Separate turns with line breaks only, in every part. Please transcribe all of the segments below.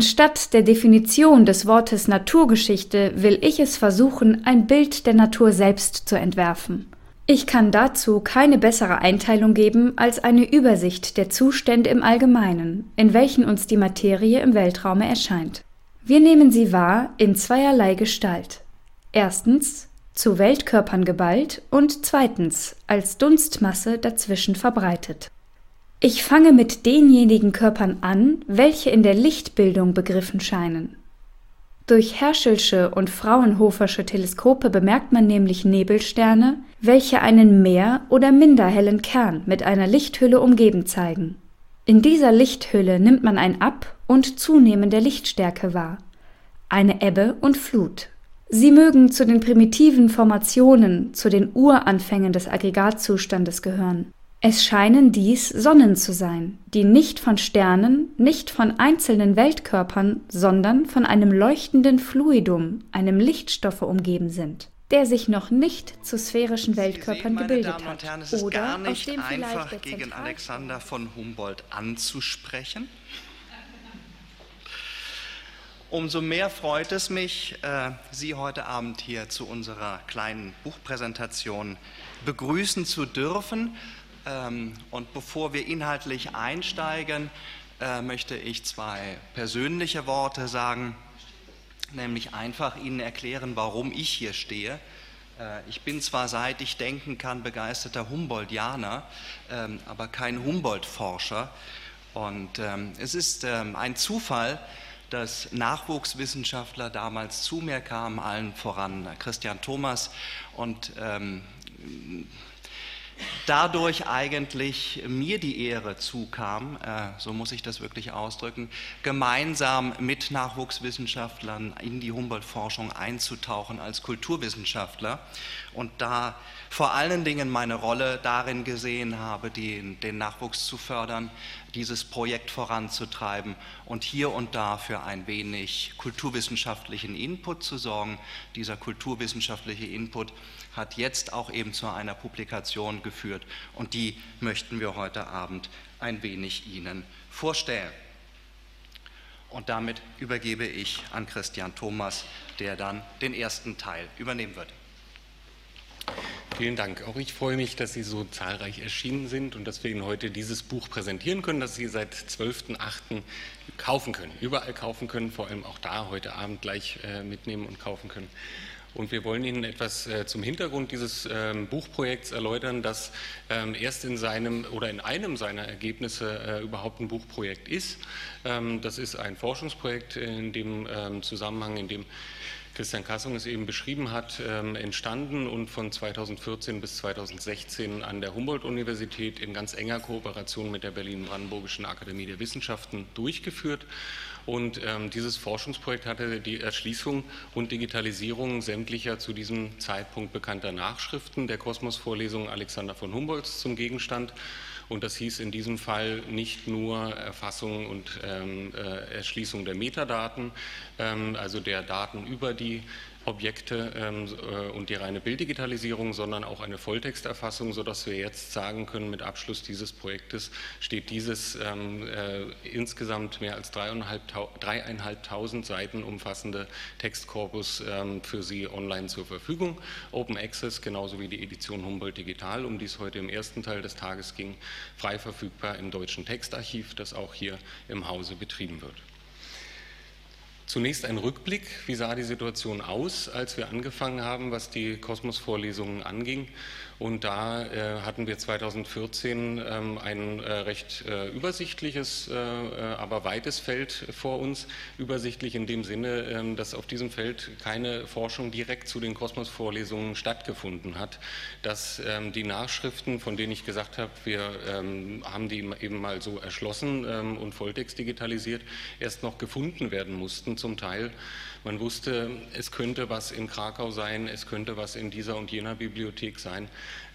Anstatt der Definition des Wortes Naturgeschichte will ich es versuchen, ein Bild der Natur selbst zu entwerfen. Ich kann dazu keine bessere Einteilung geben als eine Übersicht der Zustände im Allgemeinen, in welchen uns die Materie im Weltraume erscheint. Wir nehmen sie wahr in zweierlei Gestalt. Erstens zu Weltkörpern geballt und zweitens als Dunstmasse dazwischen verbreitet. Ich fange mit denjenigen Körpern an, welche in der Lichtbildung begriffen scheinen. Durch Herschelsche und Fraunhofersche Teleskope bemerkt man nämlich Nebelsterne, welche einen mehr oder minder hellen Kern mit einer Lichthülle umgeben zeigen. In dieser Lichthülle nimmt man ein Ab- und Zunehmen der Lichtstärke wahr, eine Ebbe und Flut. Sie mögen zu den primitiven Formationen, zu den Uranfängen des Aggregatzustandes gehören. Es scheinen dies Sonnen zu sein, die nicht von Sternen, nicht von einzelnen Weltkörpern, sondern von einem leuchtenden Fluidum, einem Lichtstoffe umgeben sind, der sich noch nicht zu sphärischen Weltkörpern
sehen,
gebildet
Damen und Herren,
hat.
es ist
Oder
gar
aus
nicht
dem vielleicht
einfach gegen Alexander von Humboldt anzusprechen. Umso mehr freut es mich, äh, Sie heute Abend hier zu unserer kleinen Buchpräsentation begrüßen zu dürfen. Ähm, Und bevor wir inhaltlich einsteigen, äh, möchte ich zwei persönliche Worte sagen, nämlich einfach Ihnen erklären, warum ich hier stehe. Äh, Ich bin zwar seit ich denken kann begeisterter Humboldtianer, ähm, aber kein Humboldt-Forscher. Und ähm, es ist ein Zufall, dass Nachwuchswissenschaftler damals zu mir kamen, allen voran Christian Thomas und dadurch eigentlich mir die Ehre zukam, äh, so muss ich das wirklich ausdrücken, gemeinsam mit Nachwuchswissenschaftlern in die Humboldt-Forschung einzutauchen als Kulturwissenschaftler und da vor allen Dingen meine Rolle darin gesehen habe, den, den Nachwuchs zu fördern, dieses Projekt voranzutreiben und hier und da für ein wenig kulturwissenschaftlichen Input zu sorgen. Dieser kulturwissenschaftliche Input hat jetzt auch eben zu einer Publikation geführt und die möchten wir heute Abend ein wenig Ihnen vorstellen. Und damit übergebe ich an Christian Thomas, der dann den ersten Teil übernehmen wird.
Vielen Dank. Auch ich freue mich, dass Sie so zahlreich erschienen sind und dass wir Ihnen heute dieses Buch präsentieren können, das Sie seit 12.08. kaufen können. Überall kaufen können, vor allem auch da heute Abend gleich äh, mitnehmen und kaufen können. Und wir wollen Ihnen etwas äh, zum Hintergrund dieses ähm, Buchprojekts erläutern, das ähm, erst in seinem oder in einem seiner Ergebnisse äh, überhaupt ein Buchprojekt ist. Ähm, das ist ein Forschungsprojekt in dem ähm, Zusammenhang, in dem Christian Kassung es eben beschrieben hat, ähm, entstanden und von 2014 bis 2016 an der Humboldt-Universität in ganz enger Kooperation mit der Berlin-Brandenburgischen Akademie der Wissenschaften durchgeführt. Und ähm, dieses Forschungsprojekt hatte die Erschließung und Digitalisierung sämtlicher zu diesem Zeitpunkt bekannter Nachschriften der Kosmos-Vorlesung Alexander von Humboldts zum Gegenstand. Und das hieß in diesem Fall nicht nur Erfassung und ähm, äh, Erschließung der Metadaten, ähm, also der Daten über die Objekte ähm, äh, und die reine Bilddigitalisierung, sondern auch eine Volltexterfassung, sodass wir jetzt sagen können, mit Abschluss dieses Projektes steht dieses ähm, äh, insgesamt mehr als dreieinhalbtausend Seiten umfassende Textkorpus ähm, für Sie online zur Verfügung. Open Access, genauso wie die Edition Humboldt Digital, um die es heute im ersten Teil des Tages ging, frei verfügbar im Deutschen Textarchiv, das auch hier im Hause betrieben wird. Zunächst ein Rückblick. Wie sah die Situation aus, als wir angefangen haben, was die Kosmos-Vorlesungen anging? Und da äh, hatten wir 2014 ähm, ein äh, recht äh, übersichtliches, äh, äh, aber weites Feld vor uns. Übersichtlich in dem Sinne, ähm, dass auf diesem Feld keine Forschung direkt zu den Kosmos-Vorlesungen stattgefunden hat. Dass ähm, die Nachschriften, von denen ich gesagt habe, wir ähm, haben die eben mal so erschlossen und Volltext digitalisiert, erst noch gefunden werden mussten zum Teil. Man wusste, es könnte was in Krakau sein, es könnte was in dieser und jener Bibliothek sein.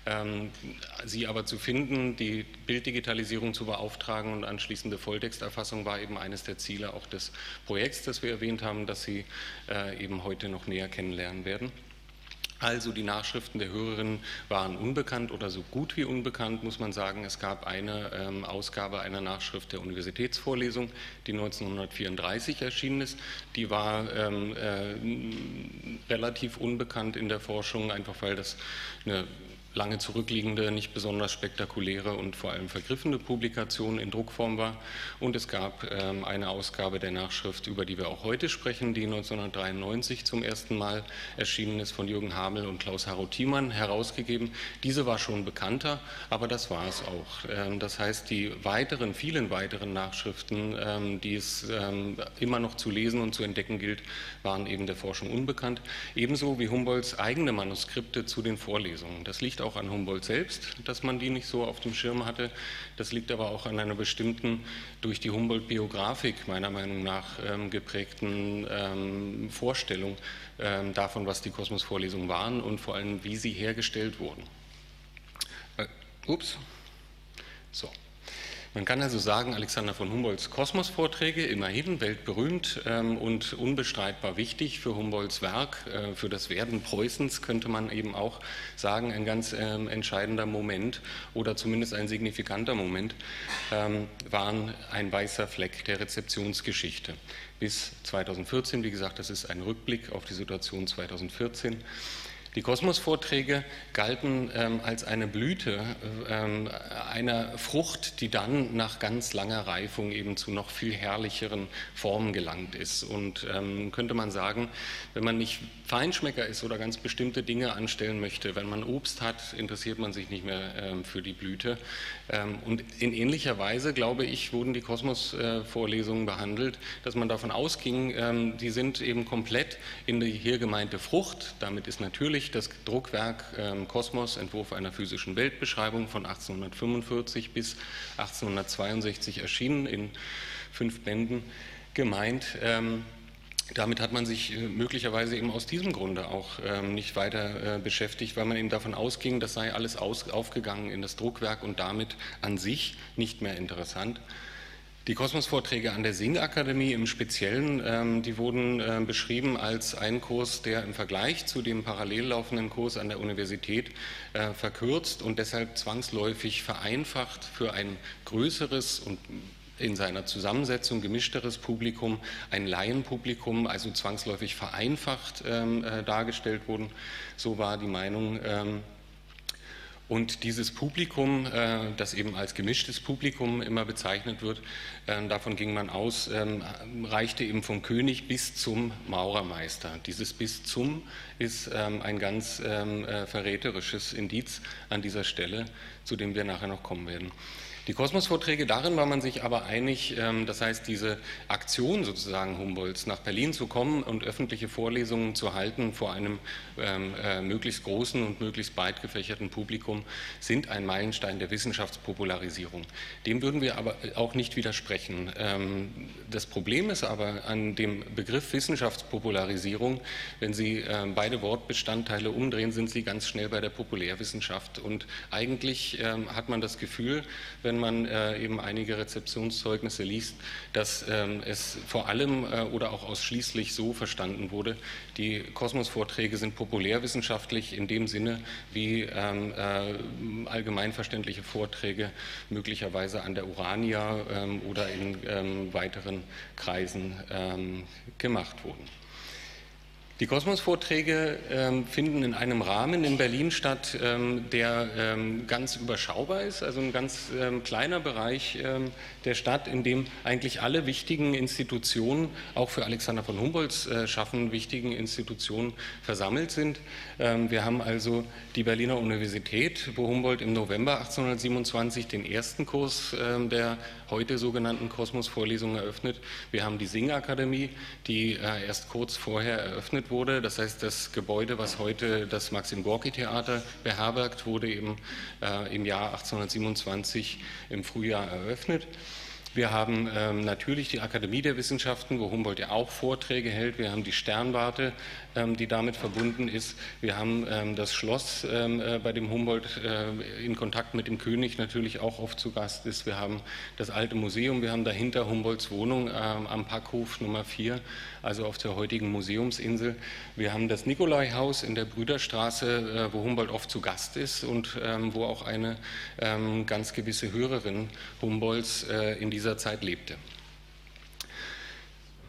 Ähm, sie aber zu finden, die Bilddigitalisierung zu beauftragen und anschließende Volltexterfassung war eben eines der Ziele auch des Projekts, das wir erwähnt haben, das Sie äh, eben heute noch näher kennenlernen werden. Also die Nachschriften der Hörerinnen waren unbekannt oder so gut wie unbekannt, muss man sagen. Es gab eine ähm, Ausgabe einer Nachschrift der Universitätsvorlesung, die 1934 erschienen ist. Die war ähm, äh, relativ unbekannt in der Forschung, einfach weil das eine lange zurückliegende, nicht besonders spektakuläre und vor allem vergriffene Publikation in Druckform war. Und es gab ähm, eine Ausgabe der Nachschrift, über die wir auch heute sprechen, die 1993 zum ersten Mal erschienen ist von Jürgen Hamel und Klaus Harro Thiemann herausgegeben. Diese war schon bekannter, aber das war es auch. Ähm, das heißt, die weiteren, vielen weiteren Nachschriften, ähm, die es immer noch zu lesen und zu entdecken gilt, waren eben der Forschung unbekannt. Ebenso wie Humboldts eigene Manuskripte zu den Vorlesungen. Das liegt auch an Humboldt selbst, dass man die nicht so auf dem Schirm hatte. Das liegt aber auch an einer bestimmten, durch die Humboldt-Biografik meiner Meinung nach ähm, geprägten ähm, Vorstellung ähm, davon, was die Kosmos-Vorlesungen waren und vor allem, wie sie hergestellt wurden. Äh, ups. So. Man kann also sagen, Alexander von Humboldts Kosmos-Vorträge, immerhin weltberühmt ähm, und unbestreitbar wichtig für Humboldts Werk, äh, für das Werden Preußens, könnte man eben auch sagen, ein ganz ähm, entscheidender Moment oder zumindest ein signifikanter Moment, ähm, waren ein weißer Fleck der Rezeptionsgeschichte. Bis 2014, wie gesagt, das ist ein Rückblick auf die Situation 2014 die Kosmos-Vorträge galten ähm, als eine Blüte ähm, einer Frucht, die dann nach ganz langer Reifung eben zu noch viel herrlicheren Formen gelangt ist. Und ähm, könnte man sagen, wenn man nicht Feinschmecker ist oder ganz bestimmte Dinge anstellen möchte, wenn man Obst hat, interessiert man sich nicht mehr ähm, für die Blüte. Ähm, und in ähnlicher Weise, glaube ich, wurden die Kosmos-Vorlesungen äh, behandelt, dass man davon ausging, ähm, die sind eben komplett in die hier gemeinte Frucht. Damit ist natürlich das Druckwerk ähm, Kosmos, Entwurf einer physischen Weltbeschreibung von 1845 bis 1862 erschienen in fünf Bänden gemeint. Ähm, damit hat man sich äh, möglicherweise eben aus diesem Grunde auch ähm, nicht weiter äh, beschäftigt, weil man eben davon ausging, das sei alles aus, aufgegangen in das Druckwerk und damit an sich nicht mehr interessant. Die Kosmos-Vorträge an der Singakademie im Speziellen, ähm, die wurden äh, beschrieben als ein Kurs, der im Vergleich zu dem parallel laufenden Kurs an der Universität verkürzt und deshalb zwangsläufig vereinfacht für ein größeres und in seiner Zusammensetzung gemischteres Publikum, ein Laienpublikum, also zwangsläufig vereinfacht ähm, äh, dargestellt wurden. So war die Meinung ähm, und dieses Publikum, äh, das eben als gemischtes Publikum immer bezeichnet wird, äh, davon ging man aus, ähm, reichte eben vom König bis zum Maurermeister. Dieses bis zum ist ähm, ein ganz ähm, äh, verräterisches Indiz an dieser Stelle, zu dem wir nachher noch kommen werden. Die Kosmos-Vorträge, darin war man sich aber einig, ähm, das heißt, diese Aktion sozusagen Humboldts, nach Berlin zu kommen und öffentliche Vorlesungen zu halten vor einem äh, möglichst großen und möglichst breit gefächerten Publikum, sind ein Meilenstein der Wissenschaftspopularisierung. Dem würden wir aber auch nicht widersprechen. Ähm, das Problem ist aber an dem Begriff Wissenschaftspopularisierung, wenn Sie beide Wortbestandteile umdrehen, sind Sie ganz schnell bei der Populärwissenschaft. Und eigentlich hat man das Gefühl, wenn man äh, eben einige Rezeptionszeugnisse liest, dass ähm, es vor allem äh, oder auch ausschließlich so verstanden wurde, die Kosmos-Vorträge sind populärwissenschaftlich in dem Sinne, wie ähm, äh, allgemeinverständliche Vorträge möglicherweise an der Urania ähm, oder in ähm, weiteren Kreisen ähm, gemacht wurden. Die Kosmos-Vorträge ähm, finden in einem Rahmen in Berlin statt, ähm, der ähm, ganz überschaubar ist, also ein ganz ähm, kleiner Bereich ähm, der Stadt, in dem eigentlich alle wichtigen Institutionen, auch für Alexander von Humboldts äh, Schaffen wichtigen Institutionen versammelt sind. Ähm, wir haben also die Berliner Universität, wo Humboldt im November 1827 den ersten Kurs der heute sogenannten Kosmos-Vorlesungen eröffnet. Wir haben die Singakademie, die äh, erst kurz vorher eröffnet wurde. Das heißt, das Gebäude, was heute das Maxim Gorki Theater beherbergt, wurde eben äh, im Jahr 1827 im Frühjahr eröffnet. Wir haben ähm, natürlich die Akademie der Wissenschaften, wo Humboldt ja auch Vorträge hält. Wir haben die Sternwarte, die damit verbunden ist. Wir haben ähm, das Schloss, ähm, äh, bei dem Humboldt äh, in Kontakt mit dem König natürlich auch oft zu Gast ist. Wir haben das alte Museum, wir haben dahinter Humboldts Wohnung am Packhof Nummer 4, also auf der heutigen Museumsinsel. Wir haben das Nikolaihaus in der Brüderstraße, äh, wo Humboldt oft zu Gast ist und wo auch eine ganz gewisse Hörerin Humboldts in dieser Zeit lebte.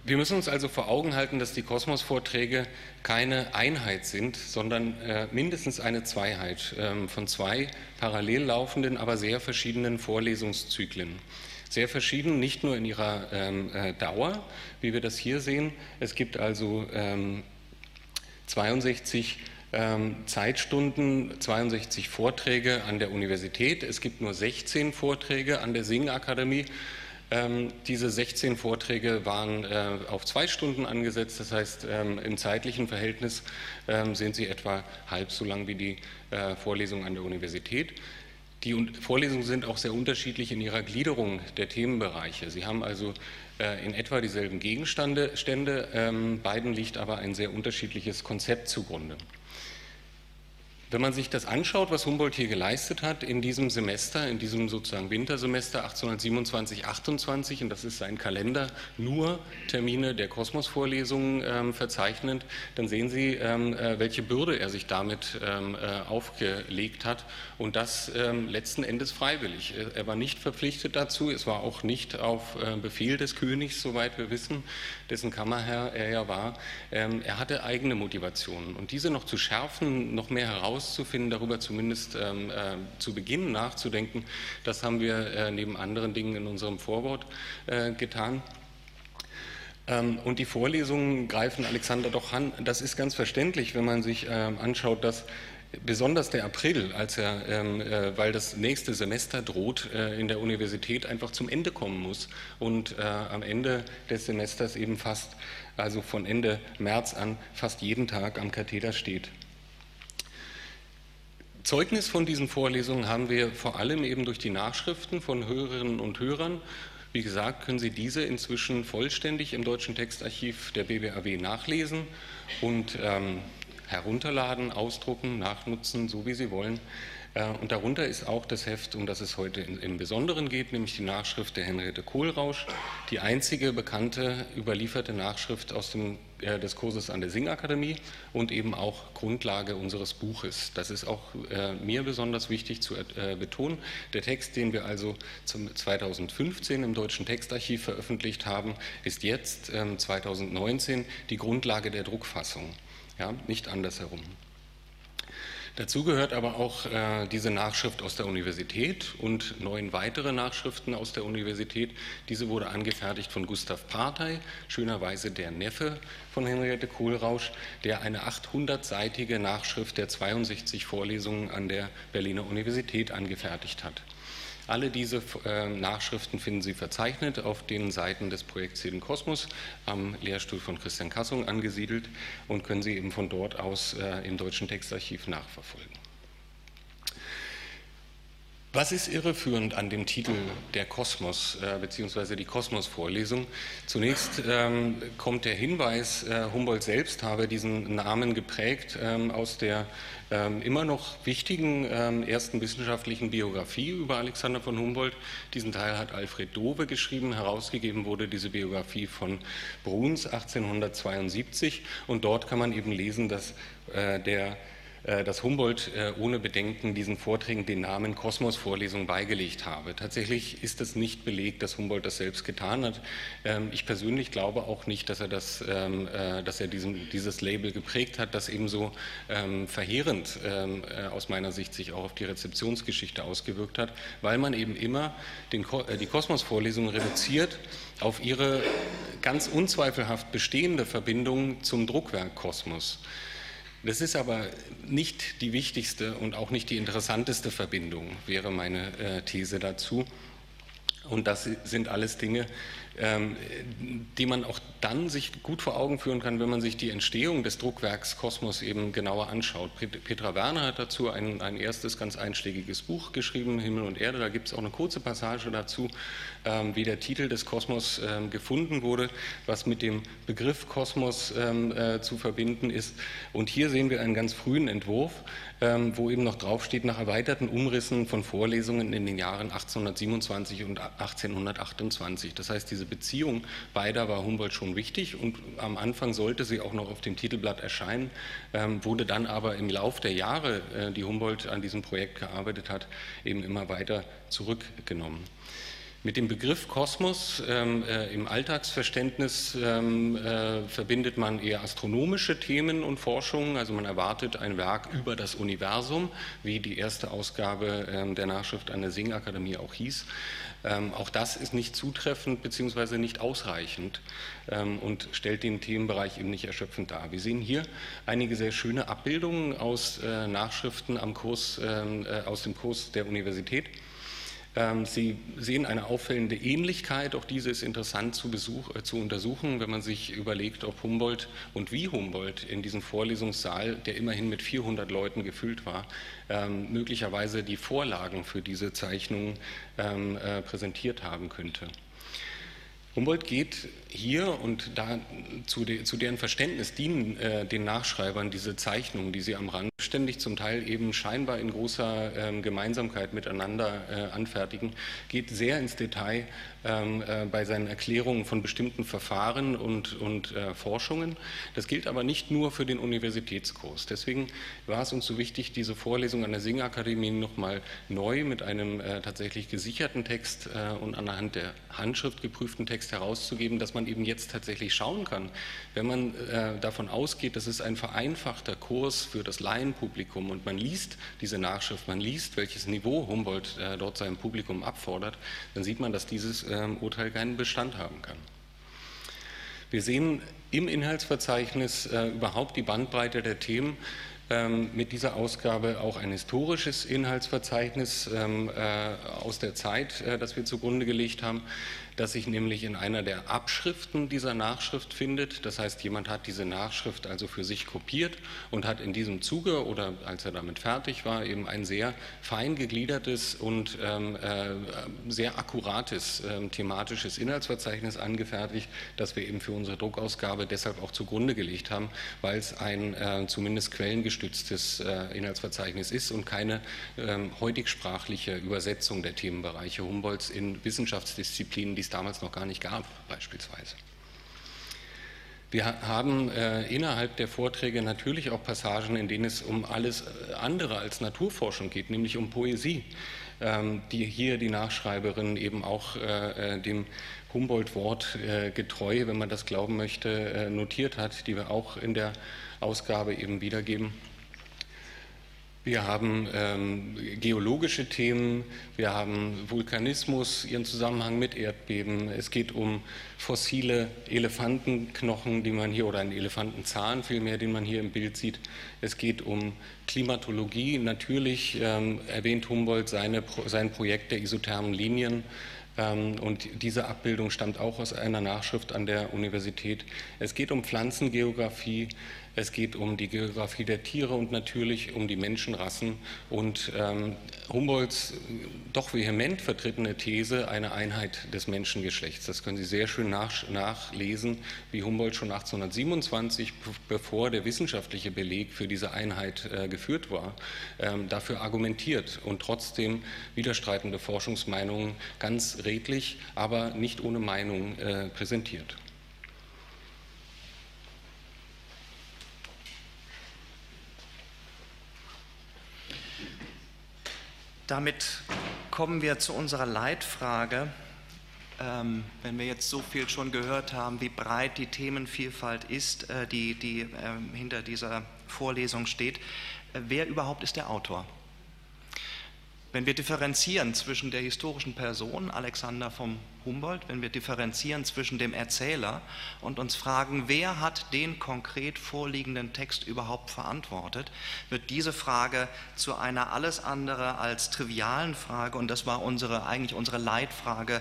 Wir müssen uns also vor Augen halten, dass die Kosmos-Vorträge keine Einheit sind, sondern äh, mindestens eine Zweiheit äh, von zwei parallel laufenden, aber sehr verschiedenen Vorlesungszyklen. Sehr verschieden, nicht nur in ihrer ähm, äh, Dauer, wie wir das hier sehen. Es gibt also ähm, 62 ähm, Zeitstunden, 62 Vorträge an der Universität. Es gibt nur 16 Vorträge an der Singakademie. Ähm, diese 16 Vorträge waren äh, auf zwei Stunden angesetzt, das heißt ähm, im zeitlichen Verhältnis ähm, sind sie etwa halb so lang wie die äh, Vorlesungen an der Universität. Die Vorlesungen sind auch sehr unterschiedlich in ihrer Gliederung der Themenbereiche. Sie haben also äh, in etwa dieselben Gegenstände, ähm, beiden liegt aber ein sehr unterschiedliches Konzept zugrunde. Wenn man sich das anschaut, was Humboldt hier geleistet hat in diesem Semester, in diesem sozusagen Wintersemester 1827-28, und das ist sein Kalender, nur Termine der Kosmos-Vorlesungen ähm, verzeichnend, dann sehen Sie, ähm, äh, welche Bürde er sich damit ähm, äh, aufgelegt hat und das ähm, letzten Endes freiwillig. Er war nicht verpflichtet dazu, es war auch nicht auf äh, Befehl des Königs, soweit wir wissen, dessen Kammerherr er ja war. Ähm, er hatte eigene Motivationen und diese noch zu schärfen, noch mehr heraus herauszufinden, darüber zumindest ähm, äh, zu beginnen nachzudenken. Das haben wir äh, neben anderen Dingen in unserem Vorwort äh, getan. Ähm, und die Vorlesungen greifen Alexander doch an. Das ist ganz verständlich, wenn man sich ähm, anschaut, dass besonders der April, als er, ähm, äh, weil das nächste Semester droht, äh, in der Universität einfach zum Ende kommen muss und äh, am Ende des Semesters eben fast, also von Ende März an, fast jeden Tag am Katheder steht. Zeugnis von diesen Vorlesungen haben wir vor allem eben durch die Nachschriften von Hörerinnen und Hörern. Wie gesagt, können Sie diese inzwischen vollständig im Deutschen Textarchiv der BBAW nachlesen und ähm, herunterladen, ausdrucken, nachnutzen, so wie Sie wollen. Äh, und darunter ist auch das Heft, um das es heute im Besonderen geht, nämlich die Nachschrift der Henriette Kohlrausch, die einzige bekannte überlieferte Nachschrift aus dem, äh, des Kurses an der Singakademie und eben auch Grundlage unseres Buches. Das ist auch äh, mir besonders wichtig zu äh, betonen. Der Text, den wir also zum 2015 im Deutschen Textarchiv veröffentlicht haben, ist jetzt ähm, 2019 die Grundlage der Druckfassung, ja, nicht andersherum. Dazu gehört aber auch äh, diese Nachschrift aus der Universität und neun weitere Nachschriften aus der Universität. Diese wurde angefertigt von Gustav Partey, schönerweise der Neffe von Henriette Kohlrausch, der eine 800-seitige Nachschrift der 62 Vorlesungen an der Berliner Universität angefertigt hat. Alle diese äh, Nachschriften finden Sie verzeichnet auf den Seiten des Projekts Jeden Kosmos am Lehrstuhl von Christian Kassung angesiedelt und können Sie eben von dort aus äh, im Deutschen Textarchiv nachverfolgen. Was ist irreführend an dem Titel der Kosmos äh, bzw. die Kosmos-Vorlesung? Zunächst ähm, kommt der Hinweis, äh, Humboldt selbst habe diesen Namen geprägt ähm, aus der ähm, immer noch wichtigen ähm, ersten wissenschaftlichen Biografie über Alexander von Humboldt. Diesen Teil hat Alfred Dove geschrieben. Herausgegeben wurde diese Biografie von Bruns 1872 und dort kann man eben lesen, dass äh, der dass Humboldt äh, ohne Bedenken diesen Vorträgen den Namen Kosmos-Vorlesung beigelegt habe. Tatsächlich ist es nicht belegt, dass Humboldt das selbst getan hat. Ähm, ich persönlich glaube auch nicht, dass er, das, ähm, äh, dass er diesen, dieses Label geprägt hat, das ebenso ähm, verheerend aus meiner Sicht sich auch auf die Rezeptionsgeschichte ausgewirkt hat, weil man eben immer den, die Kosmos-Vorlesung reduziert auf ihre ganz unzweifelhaft bestehende Verbindung zum Druckwerk Kosmos. Das ist aber nicht die wichtigste und auch nicht die interessanteste Verbindung, wäre meine äh, These dazu. Und das sind alles Dinge, die man auch dann sich gut vor Augen führen kann, wenn man sich die Entstehung des Druckwerks Kosmos eben genauer anschaut. Petra Werner hat dazu ein, ein erstes ganz einschlägiges Buch geschrieben, Himmel und Erde. Da gibt es auch eine kurze Passage dazu, ähm, wie der Titel des Kosmos ähm, gefunden wurde, was mit dem Begriff Kosmos äh, zu verbinden ist. Und hier sehen wir einen ganz frühen Entwurf, wo eben noch draufsteht, nach erweiterten Umrissen von Vorlesungen in den Jahren 1827 und 1828. Das heißt, diese Beziehung beider war Humboldt schon wichtig und am Anfang sollte sie auch noch auf dem Titelblatt erscheinen, ähm, wurde dann aber im Lauf der Jahre, äh, die Humboldt an diesem Projekt gearbeitet hat, eben immer weiter zurückgenommen. Mit dem Begriff Kosmos ähm, äh, im Alltagsverständnis ähm, äh, verbindet man eher astronomische Themen und Forschungen. Also man erwartet ein Werk über das Universum, wie die erste Ausgabe ähm, der Nachschrift an der Singakademie auch hieß. Ähm, auch das ist nicht zutreffend bzw. nicht ausreichend ähm, und stellt den Themenbereich eben nicht erschöpfend dar. Wir sehen hier einige sehr schöne Abbildungen aus äh, Nachschriften am Kurs, ähm, äh, aus dem Kurs der Universität. Ähm, Sie sehen eine auffällende Ähnlichkeit, auch diese ist interessant zu, Besuch, äh, zu, untersuchen, wenn man sich überlegt, ob Humboldt und wie Humboldt in diesem Vorlesungssaal, der immerhin mit 400 Leuten gefüllt war, ähm, möglicherweise die Vorlagen für diese Zeichnungen ähm, äh, präsentiert haben könnte. Humboldt geht hier und da zu, de, zu deren Verständnis dienen äh, den Nachschreibern diese Zeichnungen, die sie am Rand ständig zum Teil eben scheinbar in großer äh, Gemeinsamkeit miteinander äh, anfertigen, geht sehr ins Detail ähm, äh, bei seinen Erklärungen von bestimmten Verfahren und, und äh, Forschungen. Das gilt aber nicht nur für den Universitätskurs. Deswegen war es uns so wichtig, diese Vorlesung an der Singakademie nochmal neu mit einem äh, tatsächlich gesicherten Text und anhand der Handschrift geprüften Text herauszugeben, dass man eben jetzt tatsächlich schauen kann, wenn man davon ausgeht, dass es ein vereinfachter Kurs für das Laienpublikum und man liest diese Nachschrift, man liest, welches Niveau Humboldt dort seinem Publikum abfordert, dann sieht man, dass dieses ähm, Urteil keinen Bestand haben kann. Wir sehen im Inhaltsverzeichnis äh, überhaupt die Bandbreite der Themen. Ähm, mit dieser Ausgabe auch ein historisches Inhaltsverzeichnis ähm, äh, aus der Zeit, äh, das wir zugrunde gelegt haben das sich nämlich in einer der Abschriften dieser Nachschrift findet. Das heißt, jemand hat diese Nachschrift also für sich kopiert und hat in diesem Zuge oder als er damit fertig war, eben ein sehr fein gegliedertes und ähm, äh, sehr akkurates äh, thematisches Inhaltsverzeichnis angefertigt, das wir eben für unsere Druckausgabe deshalb auch zugrunde gelegt haben, weil es ein äh, zumindest quellengestütztes äh, Inhaltsverzeichnis ist und keine ähm, heutigsprachliche Übersetzung der Themenbereiche Humboldts in Wissenschaftsdisziplinen, die es damals noch gar nicht gab, beispielsweise. Wir haben äh, innerhalb der Vorträge natürlich auch Passagen, in denen es um alles äh, andere als Naturforschung geht, nämlich um Poesie, ähm, die hier die Nachschreiberin eben auch äh, äh dem Humboldt-Wort äh, getreu, wenn man das glauben möchte, äh, notiert hat, die wir auch in der Ausgabe eben wiedergeben. Wir haben ähm, geologische Themen, wir haben Vulkanismus, ihren Zusammenhang mit Erdbeben. Es geht um fossile Elefantenknochen, die man hier, oder einen Elefantenzahn vielmehr, den man hier im Bild sieht. Es geht um Klimatologie. Natürlich ähm, erwähnt Humboldt seine, sein Projekt der isothermen Linien. Ähm, und diese Abbildung stammt auch aus einer Nachschrift an der Universität. Es geht um Pflanzengeografie, es geht um die Geografie der Tiere und natürlich um die Menschenrassen und ähm, Humboldts doch vehement vertrittene These einer Einheit des Menschengeschlechts. Das können Sie sehr schön nach, nachlesen, wie Humboldt schon 1827, bevor der wissenschaftliche Beleg für diese Einheit äh, geführt war, ähm, dafür argumentiert und trotzdem widerstreitende Forschungsmeinungen ganz redlich, aber nicht ohne Meinung äh, präsentiert.
Damit kommen wir zu unserer Leitfrage. Ähm, wenn wir jetzt so viel schon gehört haben, wie breit die Themenvielfalt ist, äh, die, die äh, hinter dieser Vorlesung steht, äh, wer überhaupt ist der Autor? Wenn wir differenzieren zwischen der historischen Person Alexander vom Humboldt, wenn wir differenzieren zwischen dem Erzähler und uns fragen, wer hat den konkret vorliegenden Text überhaupt verantwortet, wird diese Frage zu einer alles andere als trivialen Frage und das war unsere eigentlich unsere Leitfrage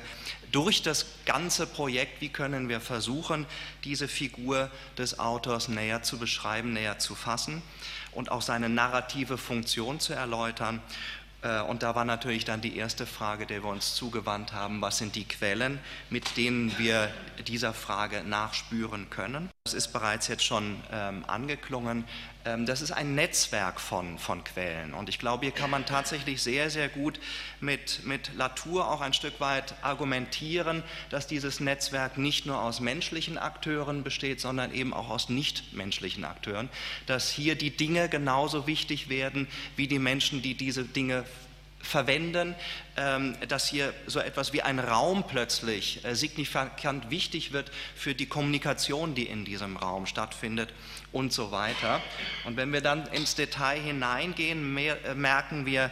durch das ganze Projekt, wie können wir versuchen, diese Figur des Autors näher zu beschreiben, näher zu fassen und auch seine narrative Funktion zu erläutern und da war natürlich dann die erste Frage, der wir uns zugewandt haben, was sind die Quellen, mit denen wir dieser Frage nachspüren können. Das ist bereits jetzt schon ähm, angeklungen. Ähm, das ist ein Netzwerk von, von Quellen. Und ich glaube, hier kann man tatsächlich sehr, sehr gut mit, mit Latour auch ein Stück weit argumentieren, dass dieses Netzwerk nicht nur aus menschlichen Akteuren besteht, sondern eben auch aus nichtmenschlichen Akteuren. Dass hier die Dinge genauso wichtig werden wie die Menschen, die diese Dinge verwenden, ähm, dass hier so etwas wie ein Raum plötzlich äh, signifikant wichtig wird für die Kommunikation, die in diesem Raum stattfindet und so weiter. Und wenn wir dann ins Detail hineingehen, äh, merken wir,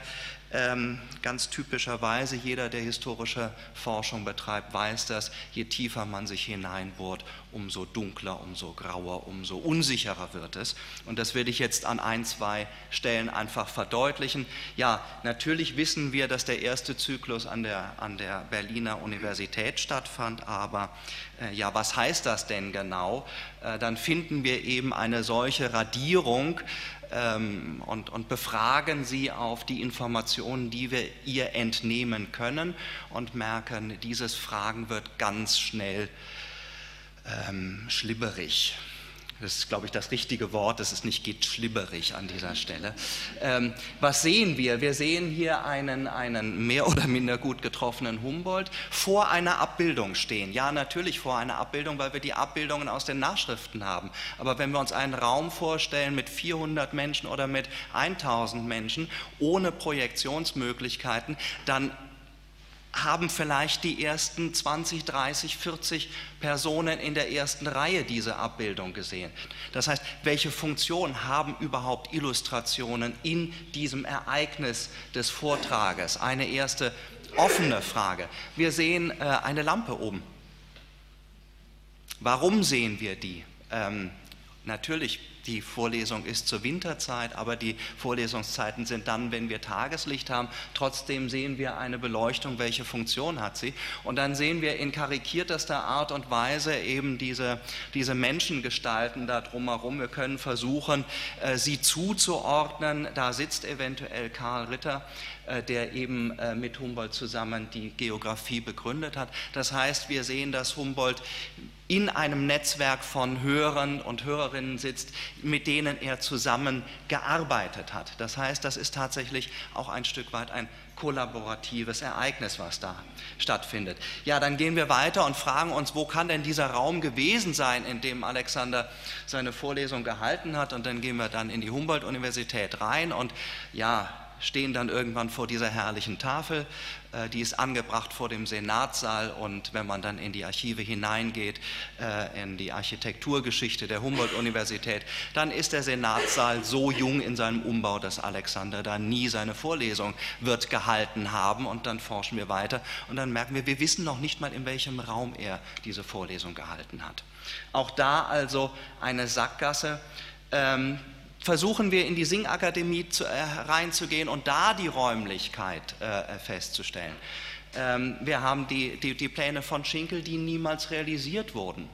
ganz typischerweise, jeder, der historische Forschung betreibt, weiß das, je tiefer man sich hineinbohrt, umso dunkler, umso grauer, umso unsicherer wird es. Und das werde ich jetzt an ein, zwei Stellen einfach verdeutlichen. Ja, natürlich wissen wir, dass der erste Zyklus an der, an der Berliner Universität stattfand, aber äh, ja, was heißt das denn genau? Äh, dann finden wir eben eine solche Radierung ähm, und, und befragen sie auf die Informationen, die wir ihr entnehmen können und merken, dieses Fragen wird ganz schnell ähm, schlibberig das ist, glaube ich, das richtige Wort, das ist nicht geht schlibberig an dieser Stelle. Ähm, was sehen wir? Wir sehen hier einen, einen mehr oder minder gut getroffenen Humboldt vor einer Abbildung stehen. Ja, natürlich vor einer Abbildung, weil wir die Abbildungen aus den Nachschriften haben. Aber wenn wir uns einen Raum vorstellen mit 400 Menschen oder mit 1000 Menschen ohne Projektionsmöglichkeiten, dann haben vielleicht die ersten 20, 30, 40 Personen in der ersten Reihe diese Abbildung gesehen. Das heißt, welche Funktion haben überhaupt Illustrationen in diesem Ereignis des Vortrages? Eine erste offene Frage. Wir sehen äh, eine Lampe oben. Warum sehen wir die? Ähm, natürlich die Vorlesung ist zur Winterzeit, aber die Vorlesungszeiten sind dann, wenn wir Tageslicht haben. Trotzdem sehen wir eine Beleuchtung, welche Funktion hat sie. Und dann sehen wir in karikiertester Art und Weise eben diese, diese Menschengestalten da drumherum. Wir können versuchen, äh, sie zuzuordnen. Da sitzt eventuell Karl Ritter äh, der eben äh, mit Humboldt zusammen die Geografie begründet hat. Das heißt, wir sehen, dass Humboldt in einem Netzwerk von Hörern und Hörerinnen sitzt, mit denen er zusammen gearbeitet hat. Das heißt, das ist tatsächlich auch ein Stück weit ein kollaboratives Ereignis, was da stattfindet. Ja, dann gehen wir weiter und fragen uns, wo kann denn dieser Raum gewesen sein, in dem Alexander seine Vorlesung gehalten hat? Und dann gehen wir dann in die Humboldt-Universität rein und ja, stehen dann irgendwann vor dieser herrlichen Tafel. Äh, die ist angebracht vor dem Senatssaal und wenn man dann in die Archive hineingeht, äh, in die Architekturgeschichte der Humboldt-Universität, dann ist der Senatssaal so jung in seinem Umbau, dass Alexander da nie seine Vorlesung wird gehalten haben und dann forschen wir weiter und dann merken wir, wir wissen noch nicht mal, in welchem Raum er diese Vorlesung gehalten hat. Auch da also eine Sackgasse. Ähm, versuchen wir in die Singakademie zu, äh, reinzugehen und da die Räumlichkeit äh, festzustellen. Ähm, wir haben die, die, die, Pläne von Schinkel, die niemals realisiert wurden.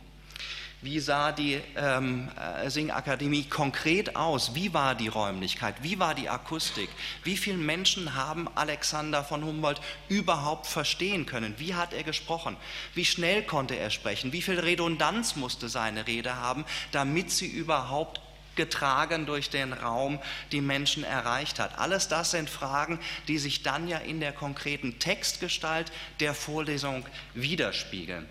Wie sah die ähm, äh, Singakademie konkret aus? Wie war die Räumlichkeit? Wie war die Akustik? Wie viele Menschen haben Alexander von Humboldt überhaupt verstehen können? Wie hat er gesprochen? Wie schnell konnte er sprechen? Wie viel Redundanz musste seine Rede haben, damit sie überhaupt getragen durch den Raum die Menschen erreicht hat. Alles das sind Fragen, die sich dann ja in der konkreten Textgestalt der Vorlesung widerspiegeln.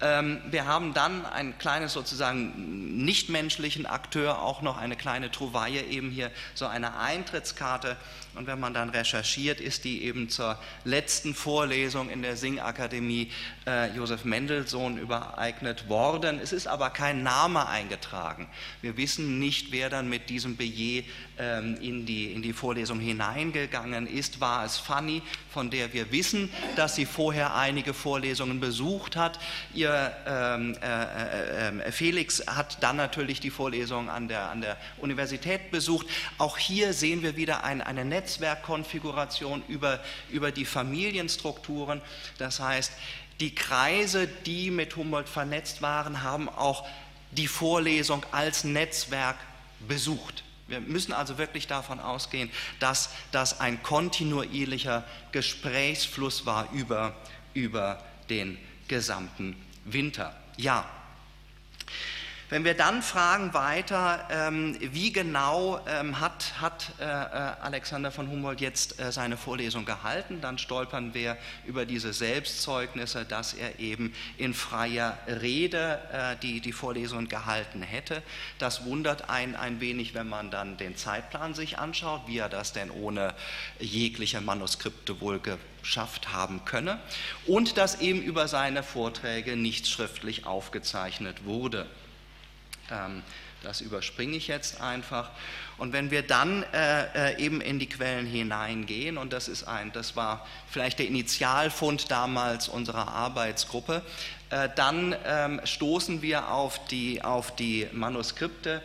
Ähm, wir haben dann ein kleines sozusagen nichtmenschlichen Akteur, auch noch eine kleine Trouvaille, eben hier so eine Eintrittskarte. Und wenn man dann recherchiert, ist die eben zur letzten Vorlesung in der Singakademie äh, Josef Mendelssohn übereignet worden. Es ist aber kein Name eingetragen. Wir wissen nicht, wer dann mit diesem Billet ähm, in, die, in die Vorlesung hineingegangen ist. War es Fanny, von der wir wissen, dass sie vorher einige Vorlesungen besucht hat. Ihr ähm, äh, äh, äh, Felix hat dann natürlich die Vorlesung an der, an der Universität besucht. Auch hier sehen wir wieder ein, eine Netzwerkkonfiguration über, über die Familienstrukturen. Das heißt, die Kreise, die mit Humboldt vernetzt waren, haben auch die Vorlesung als Netzwerk besucht. Wir müssen also wirklich davon ausgehen, dass das ein kontinuierlicher Gesprächsfluss war über, über den gesamten Winter. Ja, wenn wir dann fragen weiter, ähm, wie genau ähm, hat, hat äh, äh, Alexander von Humboldt jetzt äh, seine Vorlesung gehalten, dann stolpern wir über diese Selbstzeugnisse, dass er eben in freier Rede die, die Vorlesung gehalten hätte. Das wundert einen ein wenig, wenn man dann den Zeitplan sich anschaut, wie er das denn ohne jegliche Manuskripte wohl geschafft haben könne und dass eben über seine Vorträge nichts schriftlich aufgezeichnet wurde. Ähm, das überspringe ich jetzt einfach. Und wenn wir dann äh, äh, eben in die Quellen hineingehen, und das ist ein, das war vielleicht der Initialfund damals unserer Arbeitsgruppe, äh, dann ähm, stoßen wir auf die, auf die Manuskripte,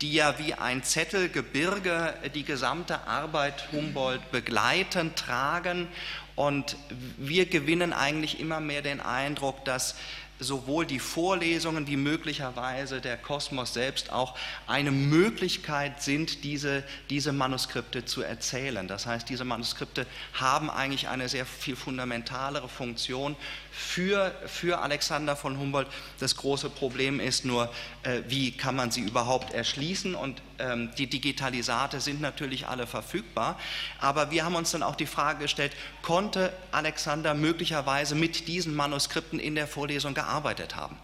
die ja wie ein Zettelgebirge die gesamte Arbeit Humboldt begleiten, tragen. Und wir gewinnen eigentlich immer mehr den Eindruck, dass sowohl die Vorlesungen wie möglicherweise der Kosmos selbst auch eine Möglichkeit sind, diese, diese Manuskripte zu erzählen. Das heißt, diese Manuskripte haben eigentlich eine sehr viel fundamentalere Funktion für, für Alexander von Humboldt. Das große Problem ist nur, äh, wie kann man sie überhaupt erschließen? Und ähm, die Digitalisate sind natürlich alle verfügbar. Aber wir haben uns dann auch die Frage gestellt, konnte Alexander möglicherweise mit diesen Manuskripten in der Vorlesung gearbeitet haben?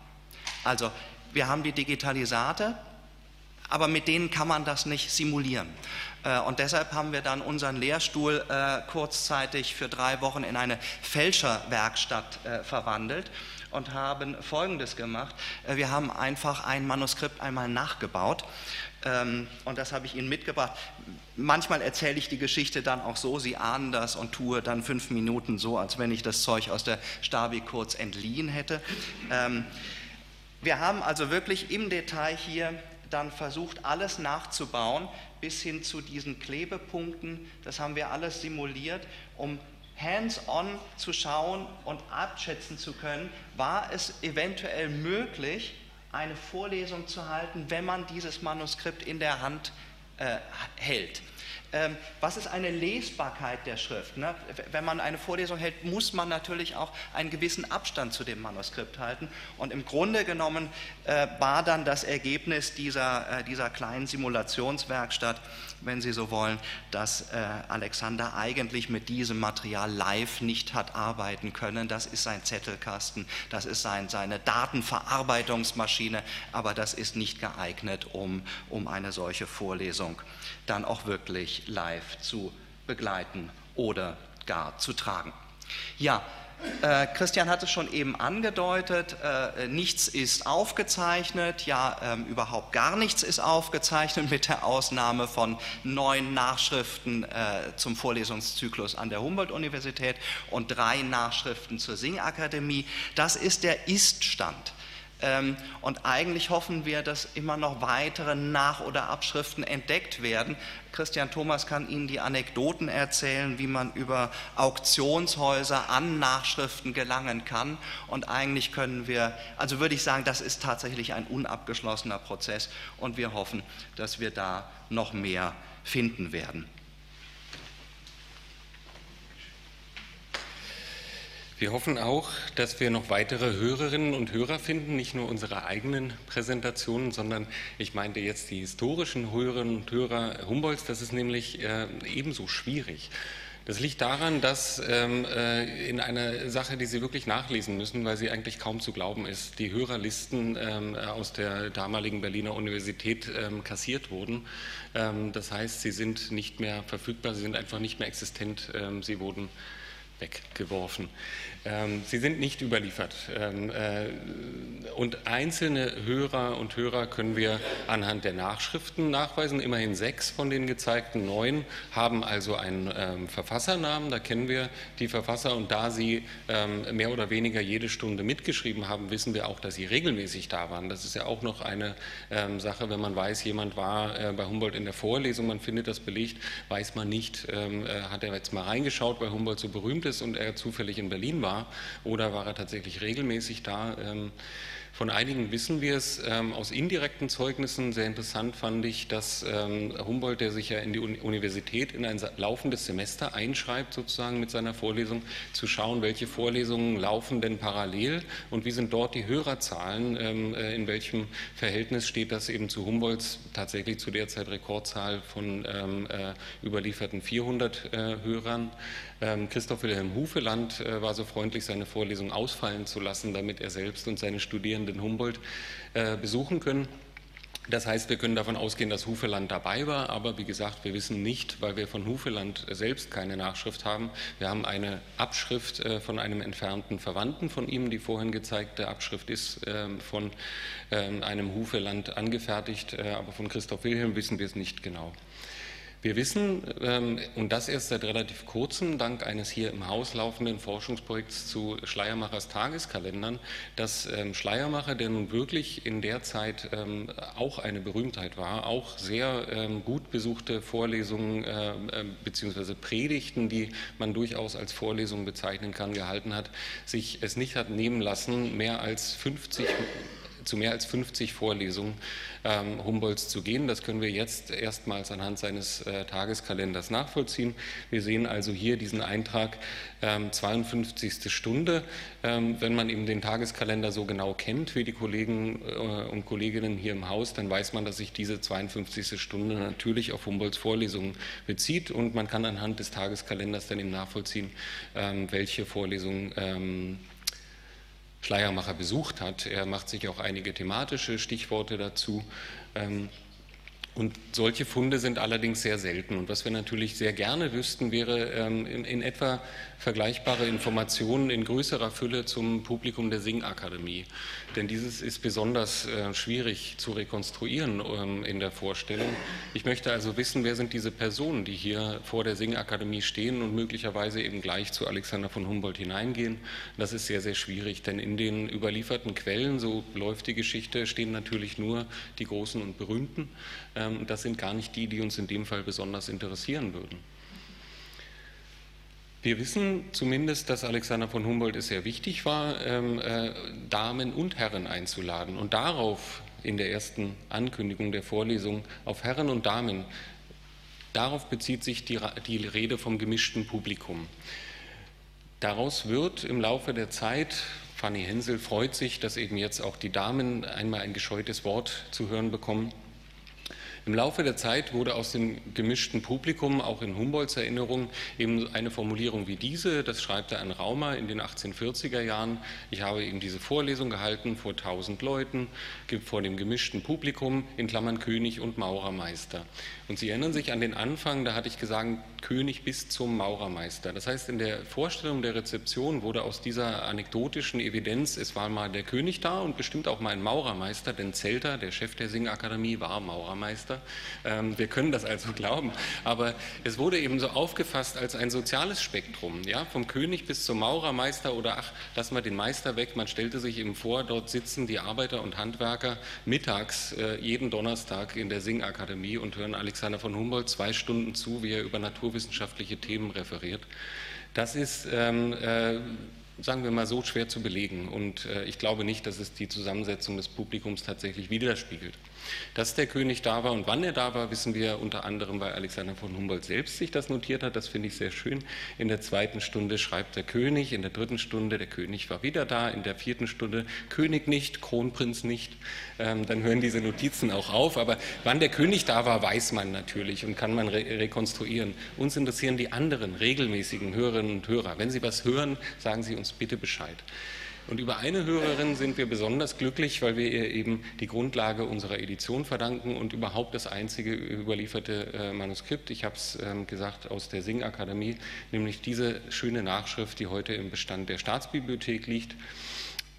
Also wir haben die Digitalisate, aber mit denen kann man das nicht simulieren. Äh, und deshalb haben wir dann unseren Lehrstuhl äh, kurzzeitig für drei Wochen in eine Fälscherwerkstatt äh, verwandelt und haben Folgendes gemacht. Wir haben einfach ein Manuskript einmal nachgebaut ähm, und das habe ich Ihnen mitgebracht. Manchmal erzähle ich die Geschichte dann auch so, Sie ahnen das und tue dann fünf Minuten so, als wenn ich das Zeug aus der Stabi kurz entliehen hätte. Ähm, wir haben also wirklich im Detail hier dann versucht, alles nachzubauen, bis hin zu diesen Klebepunkten. Das haben wir alles simuliert, um hands-on zu schauen und abschätzen zu können, war es eventuell möglich, eine Vorlesung zu halten, wenn man dieses Manuskript in der Hand äh, hält. Ähm, was ist eine Lesbarkeit der Schrift? Ne? Wenn man eine Vorlesung hält, muss man natürlich auch einen gewissen Abstand zu dem Manuskript halten. Und im Grunde genommen äh, war dann das Ergebnis dieser, äh, dieser kleinen Simulationswerkstatt, wenn Sie so wollen, dass äh, Alexander eigentlich mit diesem Material live nicht hat arbeiten können. Das ist sein Zettelkasten, das ist sein, seine Datenverarbeitungsmaschine, aber das ist nicht geeignet, um, um eine solche Vorlesung dann auch wirklich live zu begleiten oder gar zu tragen. Ja, äh, Christian hat es schon eben angedeutet, äh, nichts ist aufgezeichnet, ja ähm, überhaupt gar nichts ist aufgezeichnet mit der Ausnahme von neun Nachschriften äh, zum Vorlesungszyklus an der Humboldt-Universität und drei Nachschriften zur Singakademie. Das ist der Ist-Stand. Ähm, und eigentlich hoffen wir, dass immer noch weitere Nach- oder Abschriften entdeckt werden. Christian Thomas kann Ihnen die Anekdoten erzählen, wie man über Auktionshäuser an Nachschriften gelangen kann. Und eigentlich können wir, also würde ich sagen, das ist tatsächlich ein unabgeschlossener Prozess und wir hoffen, dass wir da noch mehr finden werden.
Wir hoffen auch, dass wir noch weitere Hörerinnen und Hörer finden, nicht nur unsere eigenen Präsentationen, sondern ich meinte jetzt die historischen Hörerinnen und Hörer Humboldts. Das ist nämlich äh, ebenso schwierig. Das liegt daran, dass ähm, äh, in einer Sache, die Sie wirklich nachlesen müssen, weil sie eigentlich kaum zu glauben ist, die Hörerlisten ähm, aus der damaligen Berliner Universität ähm, kassiert wurden. Ähm, das heißt, sie sind nicht mehr verfügbar, sie sind einfach nicht mehr existent, ähm, sie wurden weggeworfen. Ähm, sie sind nicht überliefert. Ähm, äh, und einzelne Hörer und Hörer können wir anhand der Nachschriften nachweisen. Immerhin sechs von den gezeigten neun haben also einen ähm, Verfassernamen. Da kennen wir die Verfasser. Und da sie mehr oder weniger jede Stunde mitgeschrieben haben, wissen wir auch, dass sie regelmäßig da waren. Das ist ja auch noch eine Sache, wenn man weiß, jemand war äh, bei Humboldt in der Vorlesung, man findet das belegt, weiß man nicht, äh, hat er jetzt mal reingeschaut, weil Humboldt so berühmt ist und er zufällig in Berlin war war oder war er tatsächlich regelmäßig da. Ähm, von einigen wissen wir es ähm, aus indirekten Zeugnissen. Sehr interessant fand ich, dass ähm, Humboldt, der sich ja in die Universität in ein laufendes Semester einschreibt, sozusagen mit seiner Vorlesung, zu schauen, welche Vorlesungen laufen denn parallel und wie sind dort die Hörerzahlen, äh, in welchem Verhältnis steht das eben zu Humboldts tatsächlich zu der Zeit Rekordzahl von äh, überlieferten 400 äh, Hörern. Ähm, Christoph Wilhelm Hufeland äh, war so freundlich, seine Vorlesung ausfallen zu lassen, damit er selbst und seine Studierenden Humboldt äh, besuchen können. Das heißt, wir können davon ausgehen, dass Hufeland dabei war, aber wie gesagt, wir wissen nicht, weil wir von Hufeland selbst keine Nachschrift haben. Wir haben eine Abschrift äh, von einem entfernten Verwandten von ihm, die vorhin gezeigte Abschrift ist ähm, von ähm, einem Hufeland angefertigt, aber von Christoph Wilhelm wissen wir es nicht genau. Wir wissen, ähm, und das erst seit relativ kurzem, dank eines hier im Haus laufenden Forschungsprojekts zu Schleiermachers Tageskalendern, dass ähm, Schleiermacher, der nun wirklich in der Zeit ähm, auch eine Berühmtheit war, auch sehr gut besuchte Vorlesungen bzw. Predigten, die man durchaus als Vorlesungen bezeichnen kann, gehalten hat, sich es nicht hat nehmen lassen, mehr als 50 zu mehr als 50 Vorlesungen ähm, Humboldts zu gehen. Das können wir jetzt erstmals anhand seines äh, Tageskalenders nachvollziehen. Wir sehen also hier diesen Eintrag ähm, 52. Stunde. Ähm, wenn man eben den Tageskalender so genau kennt wie die Kollegen äh, und Kolleginnen hier im Haus, dann weiß man, dass sich diese 52. Stunde natürlich auf Humboldts Vorlesungen bezieht und man kann anhand des Tageskalenders dann eben nachvollziehen, ähm, welche Vorlesungen ähm, Schleiermacher besucht hat. Er macht sich auch einige thematische Stichworte dazu. Ähm, und solche Funde sind allerdings sehr selten. Und was wir natürlich sehr gerne wüssten, wäre ähm, in, etwa vergleichbare Informationen in größerer Fülle zum Publikum der Singakademie. Denn dieses ist besonders äh, schwierig zu rekonstruieren ähm, in der Vorstellung. Ich möchte also wissen, wer sind diese Personen, die hier vor der Singakademie stehen und möglicherweise eben gleich zu Alexander von Humboldt hineingehen. Das ist sehr, sehr schwierig, denn in den überlieferten Quellen, so läuft die Geschichte, stehen natürlich nur die Großen und Berühmten. Ähm, das sind gar nicht die, die uns in dem Fall besonders interessieren würden. Wir wissen zumindest, dass Alexander von Humboldt es sehr wichtig war, ähm, äh, Damen und Herren einzuladen. Und darauf in der ersten Ankündigung der Vorlesung auf Herren und Damen, darauf bezieht sich die, die Rede vom gemischten Publikum. Daraus wird im Laufe der Zeit, Fanny Hensel freut sich, dass eben jetzt auch die Damen einmal ein gescheutes Wort zu hören bekommen. Im Laufe der Zeit wurde aus dem gemischten Publikum, auch in Humboldts Erinnerung, eben eine Formulierung wie diese, das schreibt er an Raumer in den 1840er Jahren. Ich habe eben diese Vorlesung gehalten vor tausend Leuten, vor dem gemischten Publikum, in Klammern König und Maurermeister. Und Sie erinnern sich an den Anfang, da hatte ich gesagt, König bis zum Maurermeister. Das heißt, in der Vorstellung der Rezeption wurde aus dieser anekdotischen Evidenz, es war mal der König da und bestimmt auch mal ein Maurermeister, denn Zelter, der Chef der Singakademie, war Maurermeister. Ähm, wir können das also glauben. Aber es wurde eben so aufgefasst als ein soziales Spektrum, ja, vom König bis zum Maurermeister oder ach, lassen wir den Meister weg. Man stellte sich eben vor, dort sitzen die Arbeiter und Handwerker mittags äh, jeden Donnerstag in der Singakademie und hören Alexander Alexander von Humboldt zwei Stunden zu, wie er über naturwissenschaftliche Themen referiert. Das ist ähm, äh, sagen wir mal so, schwer zu belegen. Und äh, ich glaube nicht, dass es die Zusammensetzung des Publikums tatsächlich widerspiegelt. Dass der König da war und wann er da war, wissen wir unter anderem, weil Alexander von Humboldt selbst sich das notiert hat. Das finde ich sehr schön. In der zweiten Stunde schreibt der König, in der dritten Stunde der König war wieder da, in der vierten Stunde König nicht, Kronprinz nicht. Ähm, dann hören diese Notizen auch auf. Aber wann der König da war, weiß man natürlich und kann man re rekonstruieren. Uns interessieren die anderen regelmäßigen Hörerinnen und Hörer. Wenn Sie was hören, sagen Sie uns bitte Bescheid. Und über eine Hörerin sind wir besonders glücklich, weil wir ihr eben die Grundlage unserer Edition verdanken und überhaupt das einzige überlieferte äh, Manuskript, ich habe es ähm, gesagt, aus der Singakademie, nämlich diese schöne Nachschrift, die heute im Bestand der Staatsbibliothek liegt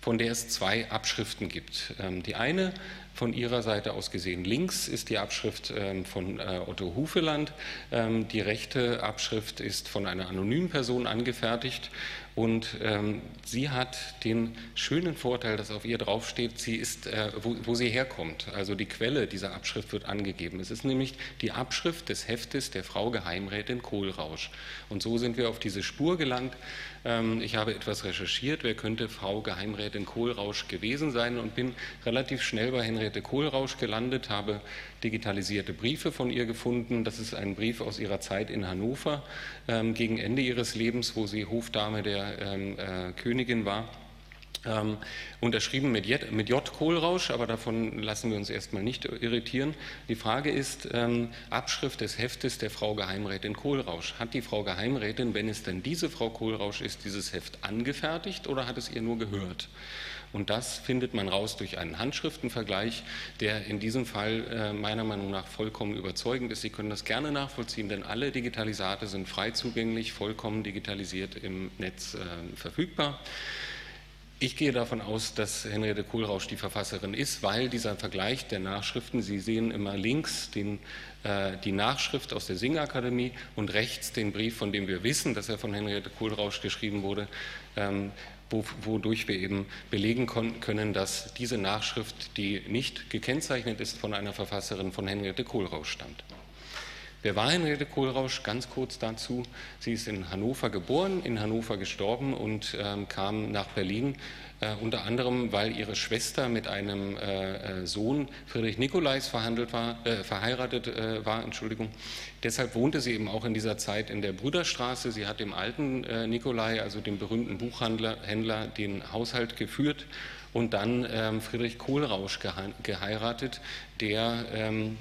von der es zwei Abschriften gibt. Ähm, die eine von Ihrer Seite aus gesehen links ist die Abschrift ähm, von äh, Otto Hufeland. Die rechte Abschrift ist von einer anonymen Person angefertigt und ähm, sie hat den schönen Vorteil, dass auf ihr draufsteht, sie ist, äh, wo, wo, sie herkommt. Also die Quelle dieser Abschrift wird angegeben. Es ist nämlich die Abschrift des Heftes der Frau Geheimrätin Kohlrausch. Und so sind wir auf diese Spur gelangt. Ähm, ich habe etwas recherchiert, wer könnte Frau Geheimrätin Kohlrausch gewesen sein und bin relativ schnell bei Henriette Kohlrausch gelandet, habe digitalisierte Briefe von ihr gefunden. Das ist ein Brief aus ihrer Zeit in Hannover ähm, gegen Ende ihres Lebens, wo sie Hofdame der ähm, äh, Königin war. Ähm, unterschrieben mit J, mit J. Kohlrausch, aber davon lassen wir uns erstmal nicht irritieren. Die Frage ist, ähm, Abschrift des Heftes der Frau Geheimrätin Kohlrausch. Hat die Frau Geheimrätin, wenn es denn diese Frau Kohlrausch ist, dieses Heft angefertigt oder hat es ihr nur gehört? Und das findet man raus durch einen Handschriftenvergleich, der in diesem Fall äh, meiner Meinung nach vollkommen überzeugend ist. Sie können das gerne nachvollziehen, denn alle Digitalisate sind frei zugänglich, vollkommen digitalisiert im Netz äh, verfügbar. Ich gehe davon aus, dass Henriette Kohlrausch die Verfasserin ist, weil dieser Vergleich der Nachschriften, Sie sehen immer links den, äh, die Nachschrift aus der Singakademie und rechts den Brief, von dem wir wissen, dass er von Henriette Kohlrausch geschrieben wurde, ähm, wodurch wir eben belegen können, dass diese Nachschrift, die nicht gekennzeichnet ist von einer Verfasserin von Henriette Kohlrausch stammt. Wer war Henriette Kohlrausch? Ganz kurz dazu. Sie ist in Hannover geboren, in Hannover gestorben und ähm, kam nach Berlin äh, unter anderem, weil ihre Schwester mit einem äh, äh, Sohn Friedrich Nikolais verhandelt war, äh, verheiratet äh, war. Entschuldigung. Deshalb wohnte sie eben auch in dieser Zeit in der Brüderstraße. Sie hat dem alten äh, Nikolai, also dem berühmten Buchhändler, Händler, den Haushalt geführt und dann ähm, Friedrich Kohlrausch geheiratet, der ähm,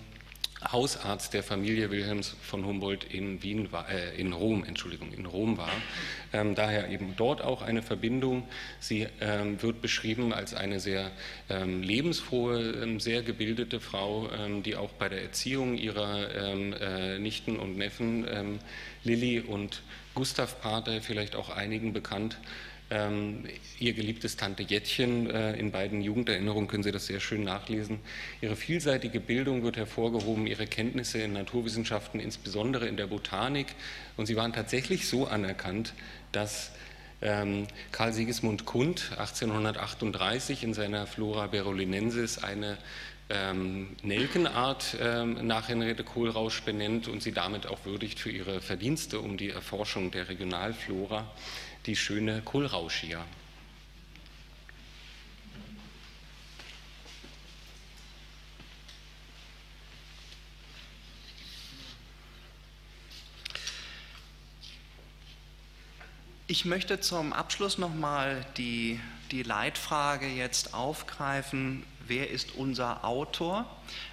Hausarzt der Familie Wilhelms von Humboldt in Wien war, äh, in Rom, Entschuldigung, in Rom war. Ähm, daher eben dort auch eine Verbindung. Sie ähm, wird beschrieben als eine sehr ähm, lebensfrohe, ähm, sehr gebildete Frau, ähm, die auch bei der Erziehung ihrer ähm, äh, Nichten und Neffen Lilly und Gustav Pater, vielleicht auch einigen bekannt, ähm, ihr geliebtes Tante Jettchen, äh, in beiden Jugenderinnerungen können Sie das sehr schön nachlesen. Ihre vielseitige Bildung wird hervorgehoben, ihre Kenntnisse in Naturwissenschaften, insbesondere in der Botanik. Und sie waren tatsächlich so anerkannt, dass ähm, Karl Sigismund Kund 1838 in seiner Flora Berolinensis eine ähm, Nelkenart ähm, nach Henriette Kohlrausch benennt und sie damit auch würdigt für ihre Verdienste um die Erforschung der Regionalflora die schöne Kohlrauschia.
Ich möchte zum Abschluss nochmal die, die Leitfrage jetzt aufgreifen, wer ist unser Autor?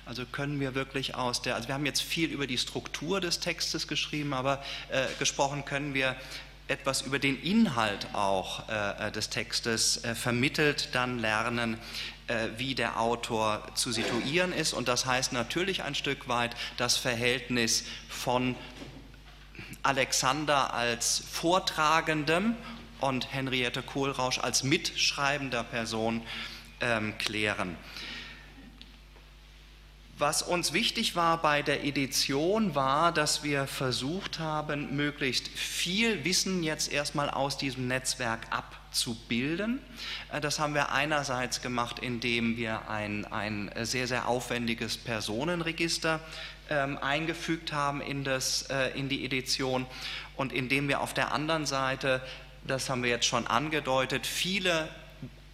Also können wir wirklich aus der, also wir haben jetzt viel über die Struktur des Textes geschrieben, aber äh, gesprochen können wir etwas über den Inhalt auch äh, des Textes äh, vermittelt, dann lernen, äh, wie der Autor zu situieren ist. Und das heißt natürlich ein Stück weit das Verhältnis von Alexander als Vortragendem und Henriette Kohlrausch als mitschreibender Person ähm, klären. Was uns wichtig war bei der Edition war, dass wir versucht haben, möglichst viel Wissen jetzt erstmal aus diesem Netzwerk abzubilden. Äh, das haben wir einerseits gemacht, indem wir ein, ein sehr, sehr aufwendiges Personenregister ähm, eingefügt haben in, das, äh, in die Edition und indem wir auf der anderen Seite das haben wir jetzt schon angedeutet, viele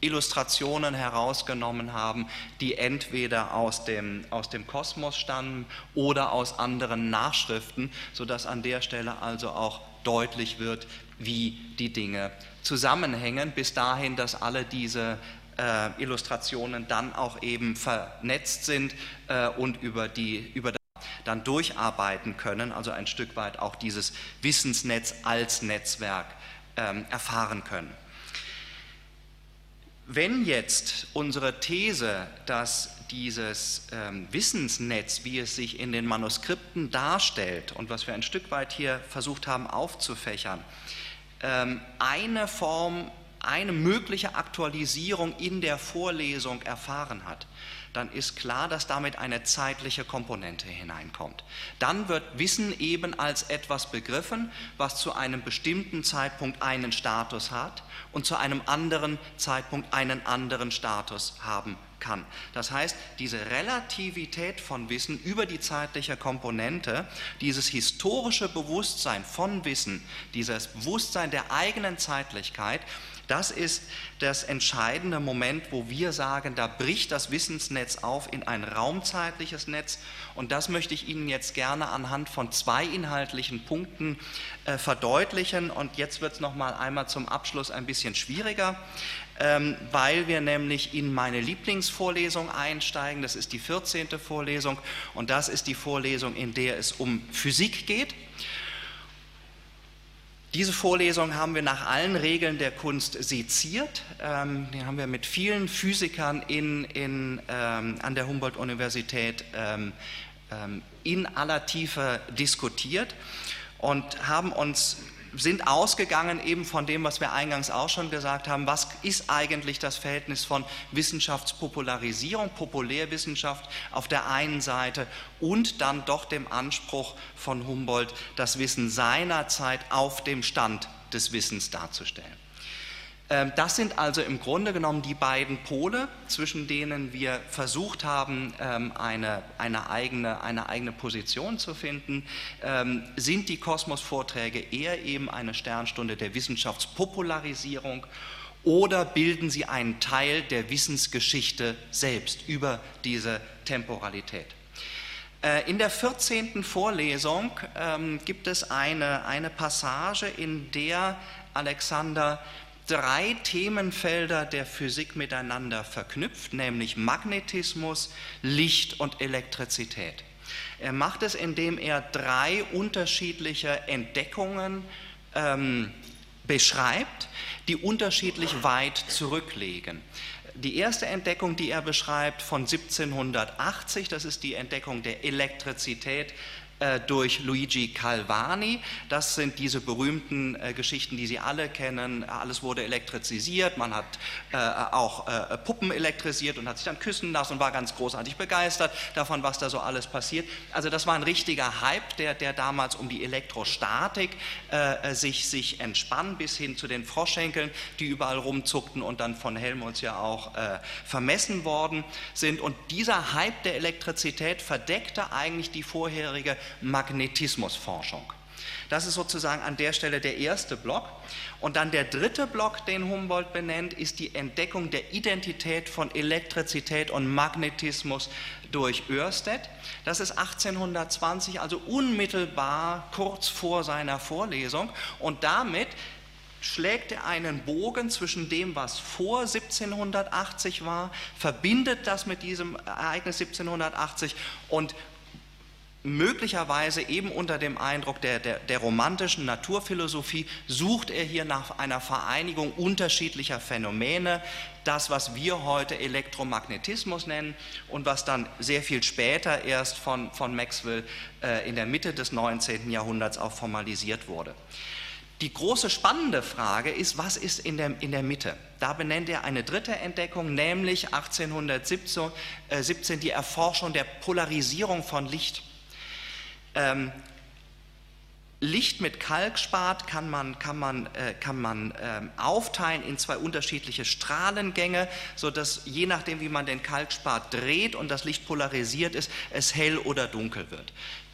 Illustrationen herausgenommen haben, die entweder aus dem, aus dem Kosmos stammen oder aus anderen Nachschriften, sodass an der Stelle also auch deutlich wird, wie die Dinge zusammenhängen, bis dahin, dass alle diese äh, Illustrationen dann auch eben vernetzt sind äh, und über die über das dann durcharbeiten können, also ein Stück weit auch dieses Wissensnetz als Netzwerk ähm, erfahren können. Wenn jetzt unsere These, dass dieses ähm, Wissensnetz, wie es sich in den Manuskripten darstellt und was wir ein Stück weit hier versucht haben aufzufächern, ähm, eine Form, eine mögliche Aktualisierung in der Vorlesung erfahren hat, dann ist klar, dass damit eine zeitliche Komponente hineinkommt. Dann wird Wissen eben als etwas begriffen, was zu einem bestimmten Zeitpunkt einen Status hat und zu einem anderen Zeitpunkt einen anderen Status haben kann. Das heißt, diese Relativität von Wissen über die zeitliche Komponente, dieses historische Bewusstsein von Wissen, dieses Bewusstsein der eigenen Zeitlichkeit, das ist das entscheidende Moment, wo wir sagen, da bricht das Wissensnetz auf in ein raumzeitliches Netz. Und das möchte ich Ihnen jetzt gerne anhand von zwei inhaltlichen Punkten äh, verdeutlichen. Und jetzt wird es noch mal einmal zum Abschluss ein bisschen schwieriger, weil wir nämlich in meine Lieblingsvorlesung einsteigen. Das ist die 14. Vorlesung und das ist die Vorlesung, in der es um Physik geht. Diese Vorlesung haben wir nach allen Regeln der Kunst seziert. Ähm, die haben wir mit vielen Physikern in, in, ähm, an der Humboldt-Universität ähm, ähm in aller Tiefe diskutiert und haben uns sind ausgegangen eben von dem, was wir eingangs auch schon gesagt haben, was ist eigentlich das Verhältnis von Wissenschaftspopularisierung, Populärwissenschaft auf der einen Seite und dann doch dem Anspruch von Humboldt, das Wissen seiner Zeit auf dem Stand des Wissens darzustellen. Ähm, das sind also im Grunde genommen die beiden Pole, zwischen denen wir versucht haben, ähm, eine, eine, eigene, eine eigene Position zu finden. Ähm, sind die Kosmos-Vorträge eher eben eine Sternstunde der Wissenschaftspopularisierung oder bilden sie einen Teil der Wissensgeschichte selbst über diese Temporalität? Äh, in der 14. Vorlesung gibt es eine, eine Passage, in der Alexander drei Themenfelder der Physik miteinander verknüpft, nämlich Magnetismus, Licht und Elektrizität. Er macht es, indem er drei unterschiedliche Entdeckungen ähm, beschreibt, die unterschiedlich weit zurücklegen. Die erste Entdeckung, die er beschreibt, von 1780, das ist die Entdeckung der Elektrizität äh, durch Luigi Calvani. Das sind diese berühmten äh, Geschichten, die Sie alle kennen. Alles wurde elektrisiert, man hat äh, auch äh, Puppen elektrisiert und hat sich dann küssen lassen und war ganz großartig begeistert davon, was da so alles passiert. Also das war ein richtiger Hype, der, der damals um die Elektrostatik äh, sich, sich entspann, bis hin zu den Froschenkeln, die überall rumzuckten und dann von Helmholtz ja auch vermessen worden sind. Und dieser Hype der Elektrizität verdeckte eigentlich die vorherige Magnetismusforschung. Das ist sozusagen an der Stelle der erste Block. Und dann der dritte Block, den Humboldt benennt, ist die Entdeckung der Identität von Elektrizität und Magnetismus durch Oersted. Das ist 1820, also unmittelbar kurz vor seiner Vorlesung. Und damit schlägt er einen Bogen zwischen dem, was vor 1780 war, verbindet das mit diesem Ereignis 1780 und möglicherweise eben unter dem Eindruck der, der, der, romantischen Naturphilosophie sucht er hier nach einer Vereinigung unterschiedlicher Phänomene, das, was wir heute Elektromagnetismus nennen und was dann sehr viel später erst von, von Maxwell äh, in der Mitte des 19. Jahrhunderts auch formalisiert wurde. Die große spannende Frage ist, was ist in der, in der Mitte? Da benennt er eine dritte Entdeckung, nämlich 1817 äh, die Erforschung der Polarisierung von Licht. Ähm, Licht mit Kalkspat kann man, kann man, äh, kann man ähm, aufteilen in zwei unterschiedliche Strahlengänge, sodass je nachdem, wie man den Kalkspat dreht und das Licht polarisiert ist, es hell oder dunkel wird.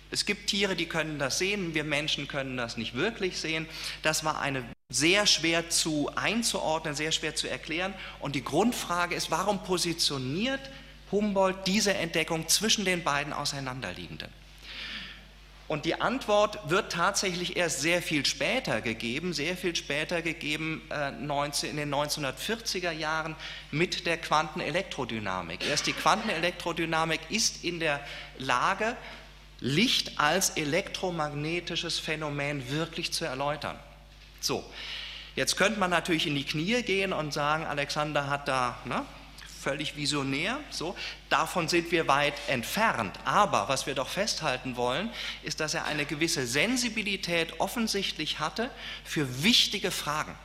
Es gibt Tiere, die können das sehen, wir Menschen können das nicht wirklich sehen. Das war eine sehr schwer zu einzuordnen, sehr schwer zu erklären. Und die Grundfrage ist, warum positioniert Humboldt diese Entdeckung zwischen den beiden auseinanderliegenden? Und die Antwort wird tatsächlich erst sehr viel später gegeben, sehr viel später gegeben äh, 19, in den 1940er Jahren mit der Quantenelektrodynamik. Erst die Quantenelektrodynamik ist in der Lage, Licht als elektromagnetisches Phänomen wirklich zu erläutern. So, jetzt könnte man natürlich in die Knie gehen und sagen, Alexander hat da ne, völlig visionär, so, davon sind wir weit entfernt. Aber was wir doch festhalten wollen, ist, dass er eine gewisse Sensibilität offensichtlich hatte für wichtige Fragen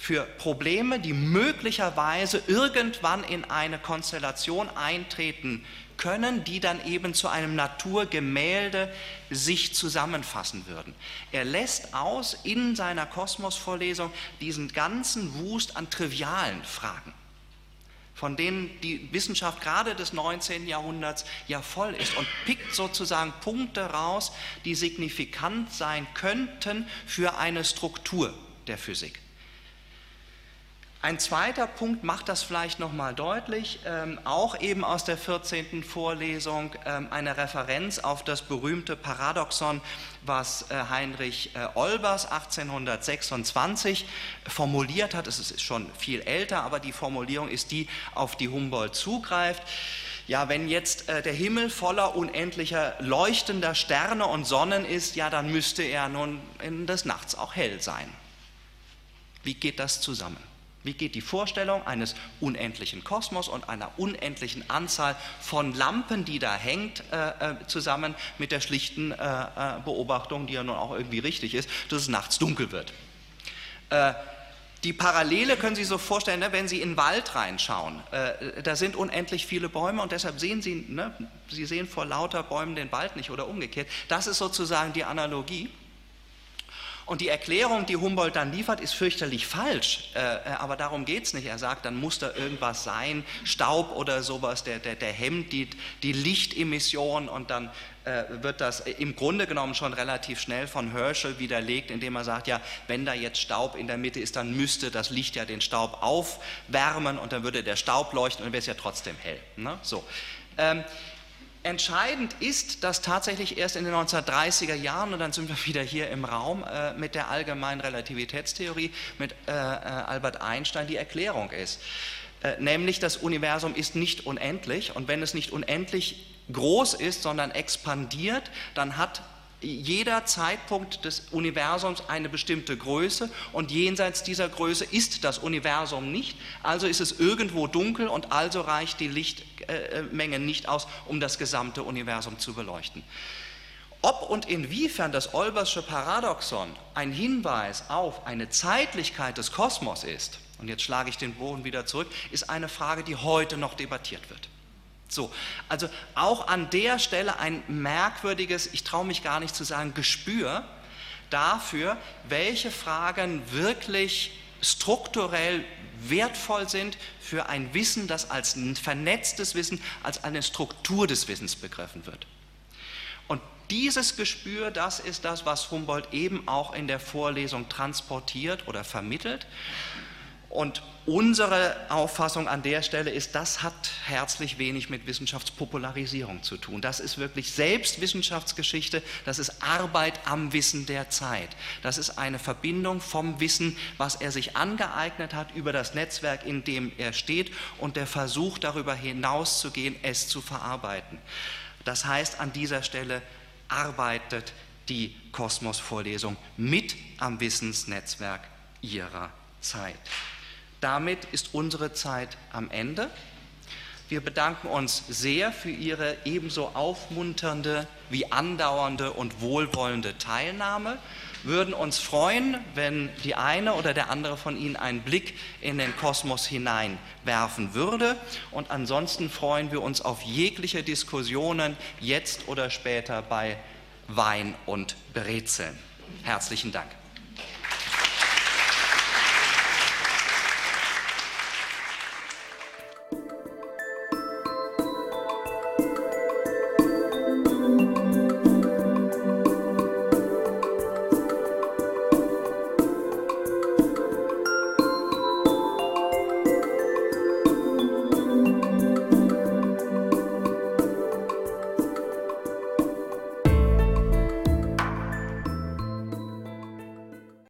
für Probleme, die möglicherweise irgendwann in eine Konstellation eintreten können, die dann eben zu einem Naturgemälde sich zusammenfassen würden. Er lässt aus in seiner Kosmosvorlesung diesen ganzen Wust an trivialen Fragen von denen die Wissenschaft gerade des 19. Jahrhunderts ja voll ist und pickt sozusagen Punkte raus, die signifikant sein könnten für eine Struktur der Physik. Ein zweiter Punkt macht das vielleicht nochmal deutlich, ähm, auch eben aus der 14. Vorlesung, ähm, eine Referenz auf das berühmte Paradoxon, was äh, Heinrich äh, Olbers 1826 formuliert hat. Es ist schon viel älter, aber die Formulierung ist die, auf die Humboldt zugreift. Ja, wenn jetzt äh, der Himmel voller unendlicher leuchtender Sterne und Sonnen ist, ja, dann müsste er nun in des Nachts auch hell sein. Wie geht das zusammen? Wie geht die Vorstellung eines unendlichen Kosmos und einer unendlichen Anzahl von Lampen, die da hängt, äh, äh, zusammen mit der schlichten äh, äh, Beobachtung, die ja nun auch irgendwie richtig ist, dass es nachts dunkel wird? Äh, die Parallele können Sie sich so vorstellen, ne, wenn Sie in den Wald reinschauen. Äh, da sind unendlich viele Bäume und deshalb sehen Sie, ne, Sie sehen vor lauter Bäumen den Wald nicht oder umgekehrt. Das ist sozusagen die Analogie. Und die Erklärung, die Humboldt dann liefert, ist fürchterlich falsch. Äh, äh aber darum geht es nicht. Er sagt, dann muss da irgendwas sein, Staub oder sowas, der, der, der hemmt die, die Lichtemission und dann äh, wird das im Grunde genommen schon relativ schnell von Herschel widerlegt, indem er sagt, ja, wenn da jetzt Staub in der Mitte ist, dann müsste das Licht ja den Staub aufwärmen und dann würde der Staub leuchten und wäre es ja trotzdem hell. Ne? So. Ähm, Entscheidend ist, dass tatsächlich erst in den 1930er Jahren, und dann sind wir wieder hier im Raum äh, mit der allgemeinen Relativitätstheorie, mit äh, äh, Albert Einstein die Erklärung ist. Äh, nämlich das Universum ist nicht unendlich und wenn es nicht unendlich groß ist, sondern expandiert, dann hat jeder Zeitpunkt des Universums eine bestimmte Größe und jenseits dieser Größe ist das Universum nicht, also ist es irgendwo dunkel und also reicht die Lichtmenge nicht aus, um das gesamte Universum zu beleuchten. Ob und inwiefern das Olbersche Paradoxon ein Hinweis auf eine Zeitlichkeit des Kosmos ist, und jetzt schlage ich den Bogen wieder zurück, ist eine Frage, die heute noch debattiert wird. So, also auch an der Stelle ein merkwürdiges, ich traue mich gar nicht zu sagen, Gespür dafür, welche Fragen wirklich strukturell wertvoll sind für ein Wissen, das als ein vernetztes Wissen, als eine Struktur des Wissens begriffen wird. Und dieses Gespür, das ist das, was Humboldt eben auch in der Vorlesung transportiert oder vermittelt. Und unsere Auffassung an der Stelle ist, das hat herzlich wenig mit Wissenschaftspopularisierung zu tun. Das ist wirklich selbst Wissenschaftsgeschichte, das ist Arbeit am Wissen der Zeit. Das ist eine Verbindung vom Wissen, was er sich angeeignet hat über das Netzwerk, in dem er steht und der Versuch darüber hinauszugehen, es zu verarbeiten. Das heißt, an dieser Stelle arbeitet die Kosmos-Vorlesung mit am Wissensnetzwerk ihrer Zeit. Damit ist unsere Zeit am Ende. Wir bedanken uns sehr für Ihre ebenso aufmunternde wie andauernde und wohlwollende Teilnahme, würden uns freuen, wenn die eine oder der andere von Ihnen einen Blick in den Kosmos hineinwerfen würde. Und ansonsten freuen wir uns auf jegliche Diskussionen jetzt oder später bei Wein und Brezeln. Herzlichen Dank.